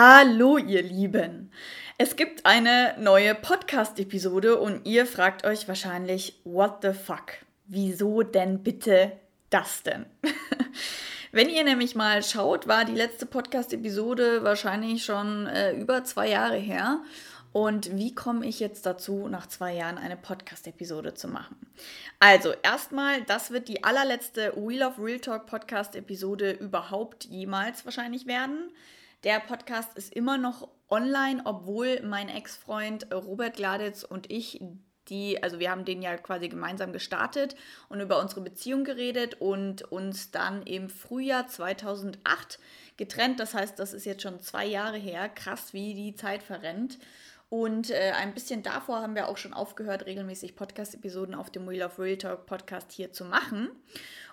Hallo ihr Lieben. Es gibt eine neue Podcast-Episode und ihr fragt euch wahrscheinlich, what the fuck? Wieso denn bitte das denn? Wenn ihr nämlich mal schaut, war die letzte Podcast-Episode wahrscheinlich schon äh, über zwei Jahre her. Und wie komme ich jetzt dazu, nach zwei Jahren eine Podcast-Episode zu machen? Also, erstmal, das wird die allerletzte Wheel of Real Talk Podcast-Episode überhaupt jemals wahrscheinlich werden. Der Podcast ist immer noch online, obwohl mein Ex-Freund Robert Gladitz und ich die, also wir haben den ja quasi gemeinsam gestartet und über unsere Beziehung geredet und uns dann im Frühjahr 2008 getrennt. Das heißt, das ist jetzt schon zwei Jahre her. Krass, wie die Zeit verrennt. Und äh, ein bisschen davor haben wir auch schon aufgehört, regelmäßig Podcast-Episoden auf dem Wheel of Real Talk Podcast hier zu machen.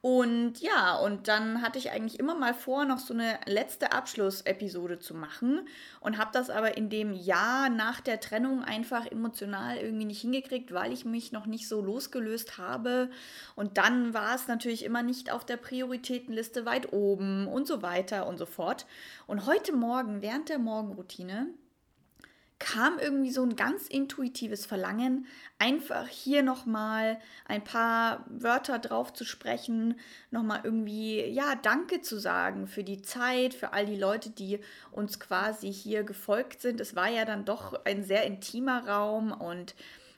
Und ja, und dann hatte ich eigentlich immer mal vor, noch so eine letzte Abschlussepisode zu machen und habe das aber in dem Jahr nach der Trennung einfach emotional irgendwie nicht hingekriegt, weil ich mich noch nicht so losgelöst habe. Und dann war es natürlich immer nicht auf der Prioritätenliste weit oben und so weiter und so fort. Und heute Morgen, während der Morgenroutine, kam irgendwie so ein ganz intuitives Verlangen, einfach hier nochmal ein paar Wörter drauf zu sprechen, nochmal irgendwie, ja, Danke zu sagen für die Zeit, für all die Leute, die uns quasi hier gefolgt sind. Es war ja dann doch ein sehr intimer Raum und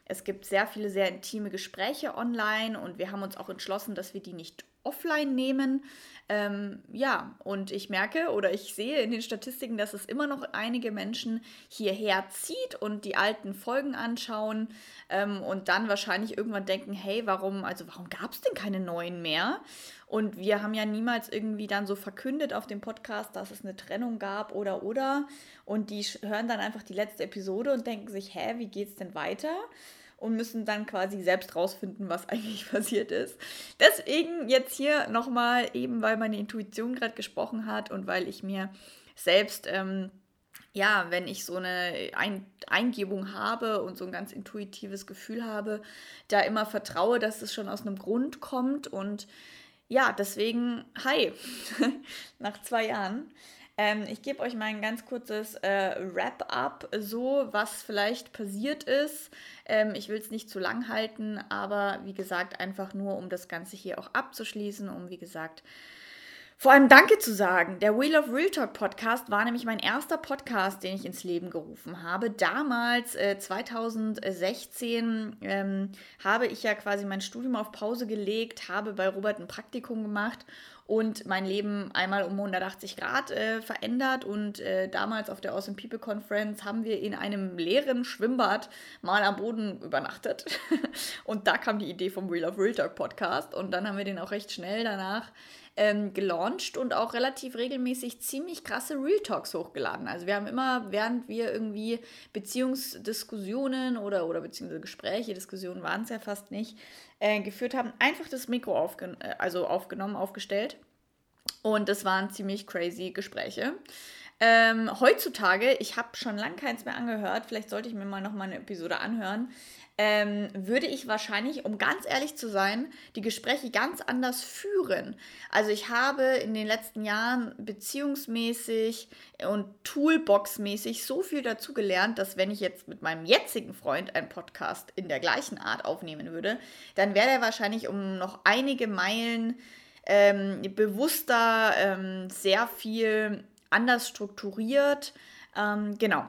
es gibt sehr viele sehr intime Gespräche online und wir haben uns auch entschlossen, dass wir die nicht offline nehmen. Ähm, ja, und ich merke oder ich sehe in den Statistiken, dass es immer noch einige Menschen hierher zieht und die alten Folgen anschauen ähm, und dann wahrscheinlich irgendwann denken, hey, warum, also warum gab es denn keine neuen mehr? Und wir haben ja niemals irgendwie dann so verkündet auf dem Podcast, dass es eine Trennung gab oder oder. Und die hören dann einfach die letzte Episode und denken sich, hä, wie geht's denn weiter? Und müssen dann quasi selbst rausfinden, was eigentlich passiert ist. Deswegen jetzt hier nochmal, eben weil meine Intuition gerade gesprochen hat und weil ich mir selbst, ähm, ja, wenn ich so eine ein Eingebung habe und so ein ganz intuitives Gefühl habe, da immer vertraue, dass es schon aus einem Grund kommt und ja, deswegen, hi, nach zwei Jahren. Ähm, ich gebe euch mal ein ganz kurzes äh, Wrap-up, so was vielleicht passiert ist. Ähm, ich will es nicht zu lang halten, aber wie gesagt, einfach nur, um das Ganze hier auch abzuschließen, um wie gesagt vor allem Danke zu sagen. Der Wheel of Real Talk Podcast war nämlich mein erster Podcast, den ich ins Leben gerufen habe. Damals, äh, 2016, ähm, habe ich ja quasi mein Studium auf Pause gelegt, habe bei Robert ein Praktikum gemacht und mein Leben einmal um 180 Grad äh, verändert. Und äh, damals auf der Awesome People Conference haben wir in einem leeren Schwimmbad mal am Boden übernachtet. und da kam die Idee vom Real of Real Talk Podcast. Und dann haben wir den auch recht schnell danach ähm, gelauncht und auch relativ regelmäßig ziemlich krasse Real Talks hochgeladen. Also wir haben immer, während wir irgendwie Beziehungsdiskussionen oder, oder beziehungsweise Gespräche, Diskussionen waren es ja fast nicht, äh, geführt haben, einfach das Mikro aufgen äh, also aufgenommen, aufgestellt. Und das waren ziemlich crazy Gespräche. Ähm, heutzutage, ich habe schon lange keins mehr angehört, vielleicht sollte ich mir mal noch mal eine Episode anhören, ähm, würde ich wahrscheinlich, um ganz ehrlich zu sein, die Gespräche ganz anders führen. Also ich habe in den letzten Jahren beziehungsmäßig und Toolbox-mäßig so viel dazu gelernt, dass wenn ich jetzt mit meinem jetzigen Freund einen Podcast in der gleichen Art aufnehmen würde, dann wäre er wahrscheinlich um noch einige Meilen ähm, bewusster, ähm, sehr viel anders strukturiert. Ähm, genau.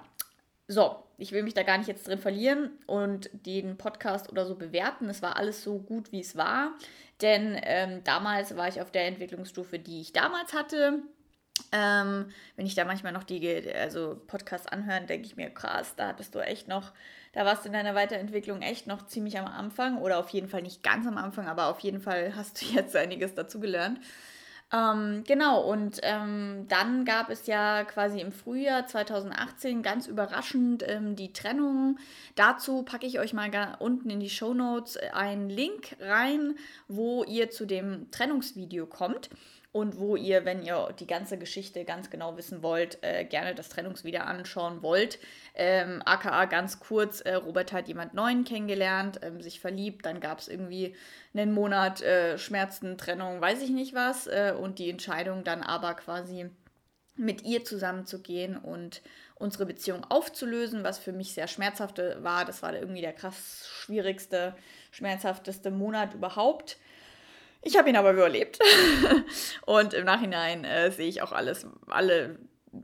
So, ich will mich da gar nicht jetzt drin verlieren und den Podcast oder so bewerten. Es war alles so gut, wie es war. Denn ähm, damals war ich auf der Entwicklungsstufe, die ich damals hatte. Ähm, wenn ich da manchmal noch die also Podcasts anhöre, denke ich mir, krass, da hattest du echt noch, da warst du in deiner Weiterentwicklung echt noch ziemlich am Anfang oder auf jeden Fall nicht ganz am Anfang, aber auf jeden Fall hast du jetzt einiges dazugelernt. Ähm, genau, und ähm, dann gab es ja quasi im Frühjahr 2018 ganz überraschend ähm, die Trennung. Dazu packe ich euch mal unten in die Show Notes einen Link rein, wo ihr zu dem Trennungsvideo kommt und wo ihr, wenn ihr die ganze Geschichte ganz genau wissen wollt, äh, gerne das Trennungsvideo anschauen wollt. Ähm, AKA ganz kurz, äh, Robert hat jemand Neuen kennengelernt, ähm, sich verliebt, dann gab es irgendwie einen Monat äh, Schmerzen, Trennung, weiß ich nicht was äh, und die Entscheidung dann aber quasi mit ihr zusammenzugehen und unsere Beziehung aufzulösen, was für mich sehr schmerzhaft war. Das war irgendwie der krass schwierigste, schmerzhafteste Monat überhaupt. Ich habe ihn aber überlebt. und im Nachhinein äh, sehe ich auch alles, alle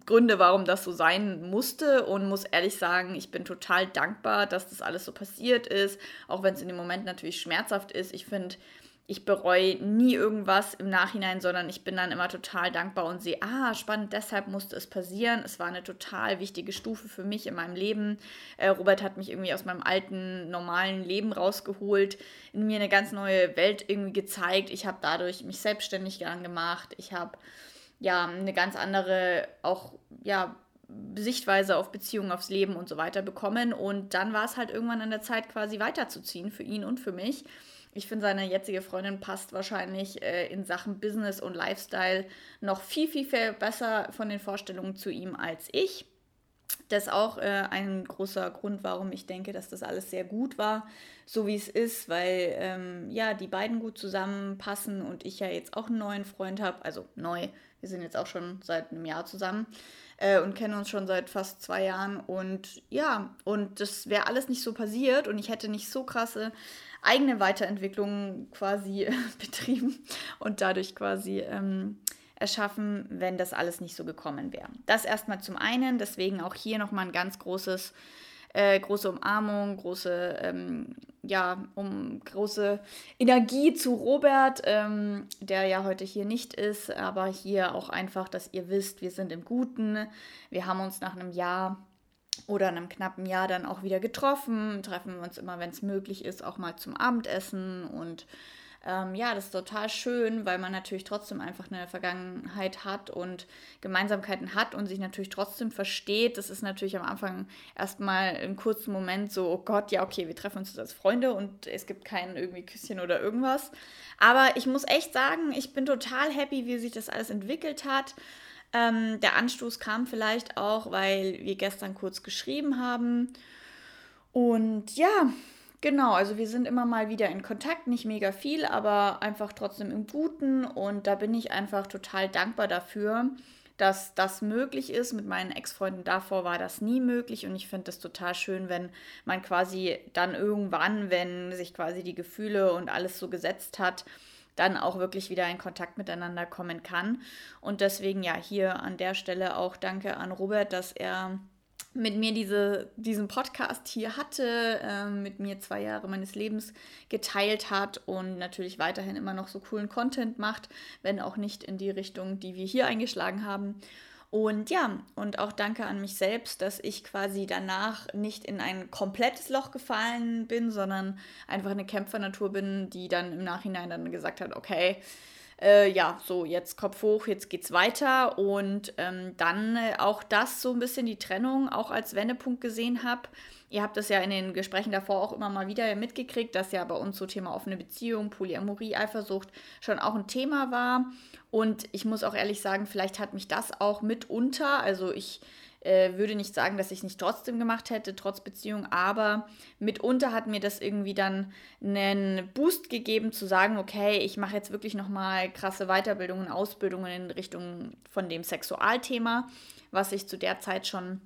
Gründe, warum das so sein musste und muss ehrlich sagen, ich bin total dankbar, dass das alles so passiert ist, auch wenn es in dem Moment natürlich schmerzhaft ist. Ich finde, ich bereue nie irgendwas im Nachhinein, sondern ich bin dann immer total dankbar und sehe, ah, spannend, deshalb musste es passieren. Es war eine total wichtige Stufe für mich in meinem Leben. Äh, Robert hat mich irgendwie aus meinem alten, normalen Leben rausgeholt, in mir eine ganz neue Welt irgendwie gezeigt. Ich habe dadurch mich selbstständig gemacht. Ich habe ja eine ganz andere, auch ja, Sichtweise auf Beziehungen, aufs Leben und so weiter bekommen. Und dann war es halt irgendwann an der Zeit, quasi weiterzuziehen für ihn und für mich. Ich finde, seine jetzige Freundin passt wahrscheinlich äh, in Sachen Business und Lifestyle noch viel, viel, viel besser von den Vorstellungen zu ihm als ich. Das ist auch äh, ein großer Grund, warum ich denke, dass das alles sehr gut war, so wie es ist, weil ähm, ja, die beiden gut zusammenpassen und ich ja jetzt auch einen neuen Freund habe. Also neu, wir sind jetzt auch schon seit einem Jahr zusammen äh, und kennen uns schon seit fast zwei Jahren. Und ja, und das wäre alles nicht so passiert und ich hätte nicht so krasse eigene Weiterentwicklung quasi betrieben und dadurch quasi ähm, erschaffen, wenn das alles nicht so gekommen wäre. Das erstmal zum einen, deswegen auch hier nochmal ein ganz großes, äh, große Umarmung, große, ähm, ja, um große Energie zu Robert, ähm, der ja heute hier nicht ist, aber hier auch einfach, dass ihr wisst, wir sind im Guten. Wir haben uns nach einem Jahr oder in einem knappen Jahr dann auch wieder getroffen. Treffen wir uns immer, wenn es möglich ist, auch mal zum Abendessen. Und ähm, ja, das ist total schön, weil man natürlich trotzdem einfach eine Vergangenheit hat und Gemeinsamkeiten hat und sich natürlich trotzdem versteht. Das ist natürlich am Anfang erstmal im kurzen Moment so, oh Gott, ja, okay, wir treffen uns als Freunde und es gibt kein irgendwie Küsschen oder irgendwas. Aber ich muss echt sagen, ich bin total happy, wie sich das alles entwickelt hat. Ähm, der Anstoß kam vielleicht auch, weil wir gestern kurz geschrieben haben. Und ja, genau, also wir sind immer mal wieder in Kontakt, nicht mega viel, aber einfach trotzdem im Guten. Und da bin ich einfach total dankbar dafür, dass das möglich ist. Mit meinen Ex-Freunden davor war das nie möglich und ich finde das total schön, wenn man quasi dann irgendwann, wenn sich quasi die Gefühle und alles so gesetzt hat, dann auch wirklich wieder in Kontakt miteinander kommen kann. Und deswegen ja hier an der Stelle auch danke an Robert, dass er mit mir diese, diesen Podcast hier hatte, äh, mit mir zwei Jahre meines Lebens geteilt hat und natürlich weiterhin immer noch so coolen Content macht, wenn auch nicht in die Richtung, die wir hier eingeschlagen haben. Und ja, und auch danke an mich selbst, dass ich quasi danach nicht in ein komplettes Loch gefallen bin, sondern einfach eine Kämpfernatur bin, die dann im Nachhinein dann gesagt hat, okay, äh, ja, so jetzt Kopf hoch, jetzt geht's weiter. Und ähm, dann äh, auch das so ein bisschen die Trennung auch als Wendepunkt gesehen habe. Ihr habt das ja in den Gesprächen davor auch immer mal wieder mitgekriegt, dass ja bei uns so Thema offene Beziehung, Polyamorie, Eifersucht schon auch ein Thema war. Und ich muss auch ehrlich sagen, vielleicht hat mich das auch mitunter, also ich äh, würde nicht sagen, dass ich es nicht trotzdem gemacht hätte, trotz Beziehung, aber mitunter hat mir das irgendwie dann einen Boost gegeben, zu sagen, okay, ich mache jetzt wirklich nochmal krasse Weiterbildungen, Ausbildungen in Richtung von dem Sexualthema, was ich zu der Zeit schon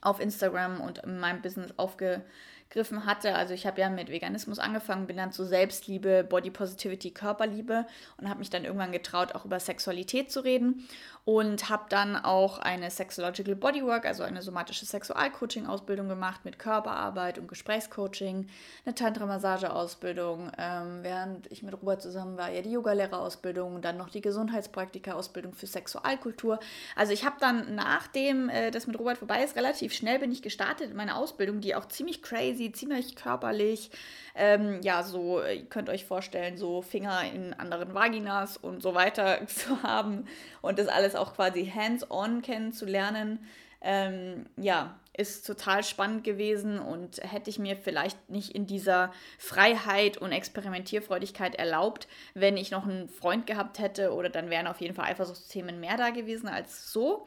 auf Instagram und in meinem Business aufge gegriffen hatte. Also ich habe ja mit Veganismus angefangen, bin dann zu Selbstliebe, Body Positivity, Körperliebe und habe mich dann irgendwann getraut, auch über Sexualität zu reden und habe dann auch eine Sexological Bodywork, also eine somatische Sexualcoaching-Ausbildung gemacht mit Körperarbeit und Gesprächscoaching, eine Tantra-Massage-Ausbildung, ähm, während ich mit Robert zusammen war, ja die Yogalehrerausbildung, dann noch die Gesundheitspraktika-Ausbildung für Sexualkultur. Also ich habe dann, nachdem äh, das mit Robert vorbei ist, relativ schnell bin ich gestartet in meine Ausbildung, die auch ziemlich crazy, ziemlich körperlich, ähm, ja, so, ihr könnt euch vorstellen, so Finger in anderen Vaginas und so weiter zu haben und das alles auch quasi hands-on kennenzulernen. ähm, ja, ist total spannend gewesen und hätte ich mir vielleicht nicht in dieser Freiheit und Experimentierfreudigkeit erlaubt, wenn ich noch einen Freund gehabt hätte oder dann wären auf jeden Fall Eifersuchtsthemen mehr da gewesen als so.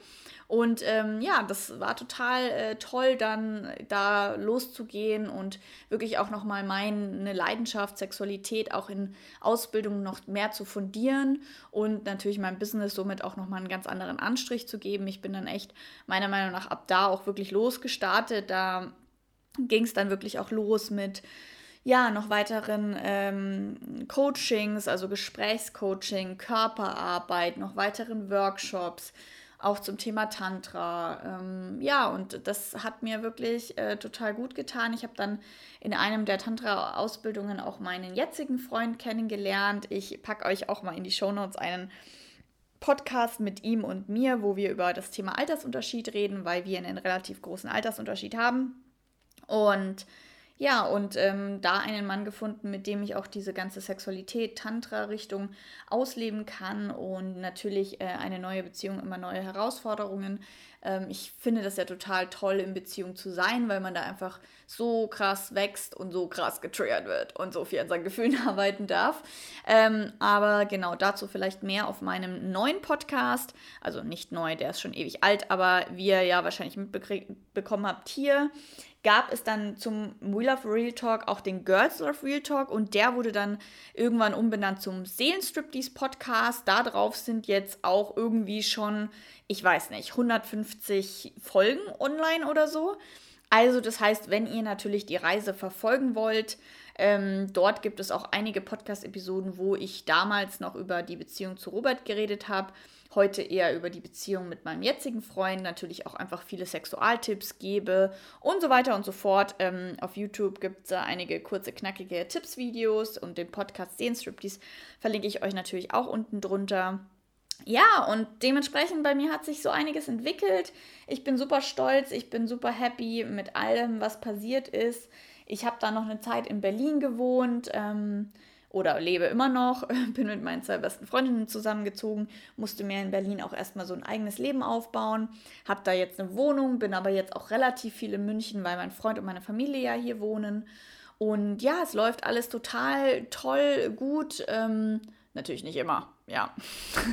Und ähm, ja, das war total äh, toll, dann da loszugehen und wirklich auch nochmal meine Leidenschaft, Sexualität auch in Ausbildung noch mehr zu fundieren und natürlich mein Business somit auch nochmal einen ganz anderen Anstrich zu geben. Ich bin dann echt meiner Meinung nach ab da auch wirklich losgestartet. Da ging es dann wirklich auch los mit ja, noch weiteren ähm, Coachings, also Gesprächscoaching, Körperarbeit, noch weiteren Workshops, auch zum Thema Tantra. Ähm, ja, und das hat mir wirklich äh, total gut getan. Ich habe dann in einem der Tantra-Ausbildungen auch meinen jetzigen Freund kennengelernt. Ich packe euch auch mal in die Shownotes einen Podcast mit ihm und mir, wo wir über das Thema Altersunterschied reden, weil wir einen relativ großen Altersunterschied haben. Und ja, und ähm, da einen Mann gefunden, mit dem ich auch diese ganze Sexualität, Tantra-Richtung ausleben kann und natürlich äh, eine neue Beziehung, immer neue Herausforderungen. Ähm, ich finde das ja total toll, in Beziehung zu sein, weil man da einfach so krass wächst und so krass getriggert wird und so viel an seinen Gefühlen arbeiten darf. Ähm, aber genau dazu vielleicht mehr auf meinem neuen Podcast. Also nicht neu, der ist schon ewig alt, aber wie ihr ja wahrscheinlich mitbekommen habt hier gab es dann zum We Love Real Talk auch den Girls Love Real Talk und der wurde dann irgendwann umbenannt zum Seelenstriptease Podcast. Darauf sind jetzt auch irgendwie schon, ich weiß nicht, 150 Folgen online oder so. Also das heißt, wenn ihr natürlich die Reise verfolgen wollt, ähm, dort gibt es auch einige Podcast-Episoden, wo ich damals noch über die Beziehung zu Robert geredet habe heute eher über die Beziehung mit meinem jetzigen Freund, natürlich auch einfach viele Sexualtipps gebe und so weiter und so fort. Ähm, auf YouTube gibt es einige kurze, knackige Tipps-Videos und den Podcast Den Striptease verlinke ich euch natürlich auch unten drunter. Ja, und dementsprechend bei mir hat sich so einiges entwickelt. Ich bin super stolz, ich bin super happy mit allem, was passiert ist. Ich habe da noch eine Zeit in Berlin gewohnt. Ähm, oder lebe immer noch, bin mit meinen zwei besten Freundinnen zusammengezogen, musste mir in Berlin auch erstmal so ein eigenes Leben aufbauen, habe da jetzt eine Wohnung, bin aber jetzt auch relativ viel in München, weil mein Freund und meine Familie ja hier wohnen. Und ja, es läuft alles total toll, gut. Ähm, natürlich nicht immer, ja.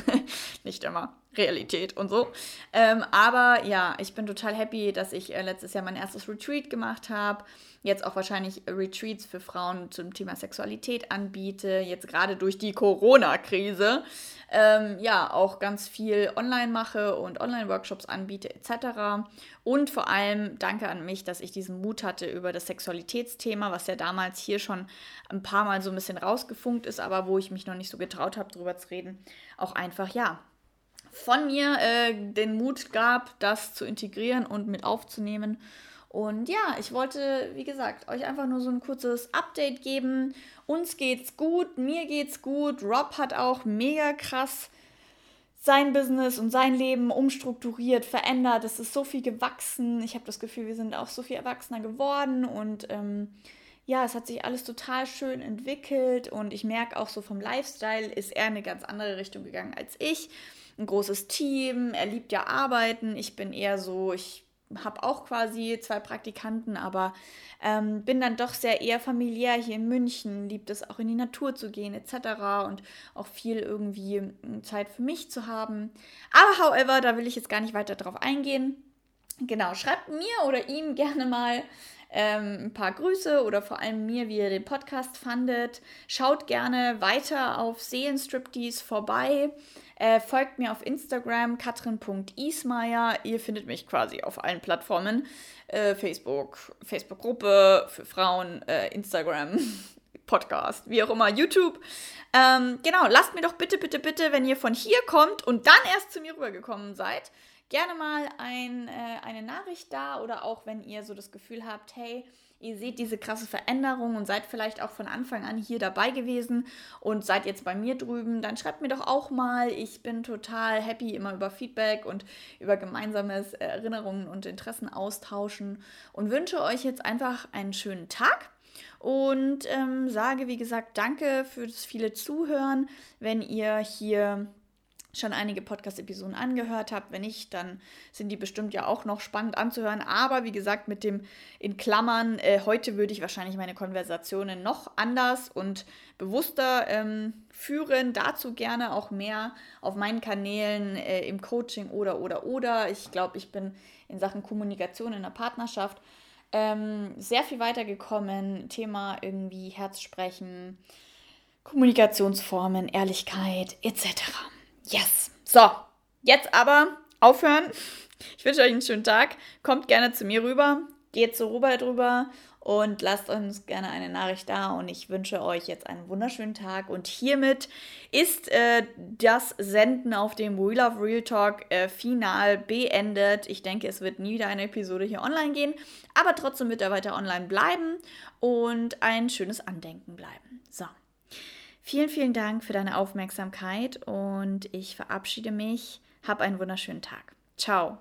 nicht immer. Realität und so. Ähm, aber ja, ich bin total happy, dass ich äh, letztes Jahr mein erstes Retreat gemacht habe. Jetzt auch wahrscheinlich Retreats für Frauen zum Thema Sexualität anbiete. Jetzt gerade durch die Corona-Krise. Ähm, ja, auch ganz viel online mache und Online-Workshops anbiete etc. Und vor allem danke an mich, dass ich diesen Mut hatte über das Sexualitätsthema, was ja damals hier schon ein paar Mal so ein bisschen rausgefunkt ist, aber wo ich mich noch nicht so getraut habe, drüber zu reden, auch einfach, ja, von mir äh, den Mut gab, das zu integrieren und mit aufzunehmen. Und ja, ich wollte, wie gesagt, euch einfach nur so ein kurzes Update geben. Uns geht's gut, mir geht's gut. Rob hat auch mega krass sein Business und sein Leben umstrukturiert, verändert. Es ist so viel gewachsen. Ich habe das Gefühl, wir sind auch so viel erwachsener geworden und ähm, ja, es hat sich alles total schön entwickelt und ich merke auch so vom Lifestyle ist er in eine ganz andere Richtung gegangen als ich ein großes Team, er liebt ja arbeiten. Ich bin eher so, ich habe auch quasi zwei Praktikanten, aber ähm, bin dann doch sehr eher familiär hier in München, liebt es auch in die Natur zu gehen etc. und auch viel irgendwie hm, Zeit für mich zu haben. Aber however, da will ich jetzt gar nicht weiter drauf eingehen. Genau, schreibt mir oder ihm gerne mal ähm, ein paar Grüße oder vor allem mir, wie ihr den Podcast fandet. Schaut gerne weiter auf Seelenstriptease vorbei. Äh, folgt mir auf Instagram katrin.ismeier. Ihr findet mich quasi auf allen Plattformen. Äh, Facebook, Facebook-Gruppe für Frauen, äh, Instagram, Podcast, wie auch immer, YouTube. Ähm, genau, lasst mir doch bitte, bitte, bitte, wenn ihr von hier kommt und dann erst zu mir rübergekommen seid, gerne mal ein, äh, eine Nachricht da oder auch wenn ihr so das Gefühl habt, hey, ihr seht diese krasse Veränderung und seid vielleicht auch von Anfang an hier dabei gewesen und seid jetzt bei mir drüben, dann schreibt mir doch auch mal. Ich bin total happy immer über Feedback und über gemeinsames Erinnerungen und Interessen austauschen und wünsche euch jetzt einfach einen schönen Tag. Und ähm, sage, wie gesagt, danke für das viele Zuhören. Wenn ihr hier schon einige Podcast-Episoden angehört habt. Wenn nicht, dann sind die bestimmt ja auch noch spannend anzuhören. Aber wie gesagt, mit dem in Klammern, äh, heute würde ich wahrscheinlich meine Konversationen noch anders und bewusster ähm, führen. Dazu gerne auch mehr auf meinen Kanälen äh, im Coaching oder, oder, oder. Ich glaube, ich bin in Sachen Kommunikation in der Partnerschaft ähm, sehr viel weitergekommen. Thema irgendwie Herzsprechen, Kommunikationsformen, Ehrlichkeit etc. Yes. So, jetzt aber aufhören. Ich wünsche euch einen schönen Tag. Kommt gerne zu mir rüber. Geht so rüber drüber und lasst uns gerne eine Nachricht da. Und ich wünsche euch jetzt einen wunderschönen Tag. Und hiermit ist äh, das Senden auf dem We Love Real Talk äh, final beendet. Ich denke, es wird nie wieder eine Episode hier online gehen, aber trotzdem wird er weiter online bleiben und ein schönes Andenken bleiben. So. Vielen, vielen Dank für deine Aufmerksamkeit und ich verabschiede mich. Hab einen wunderschönen Tag. Ciao.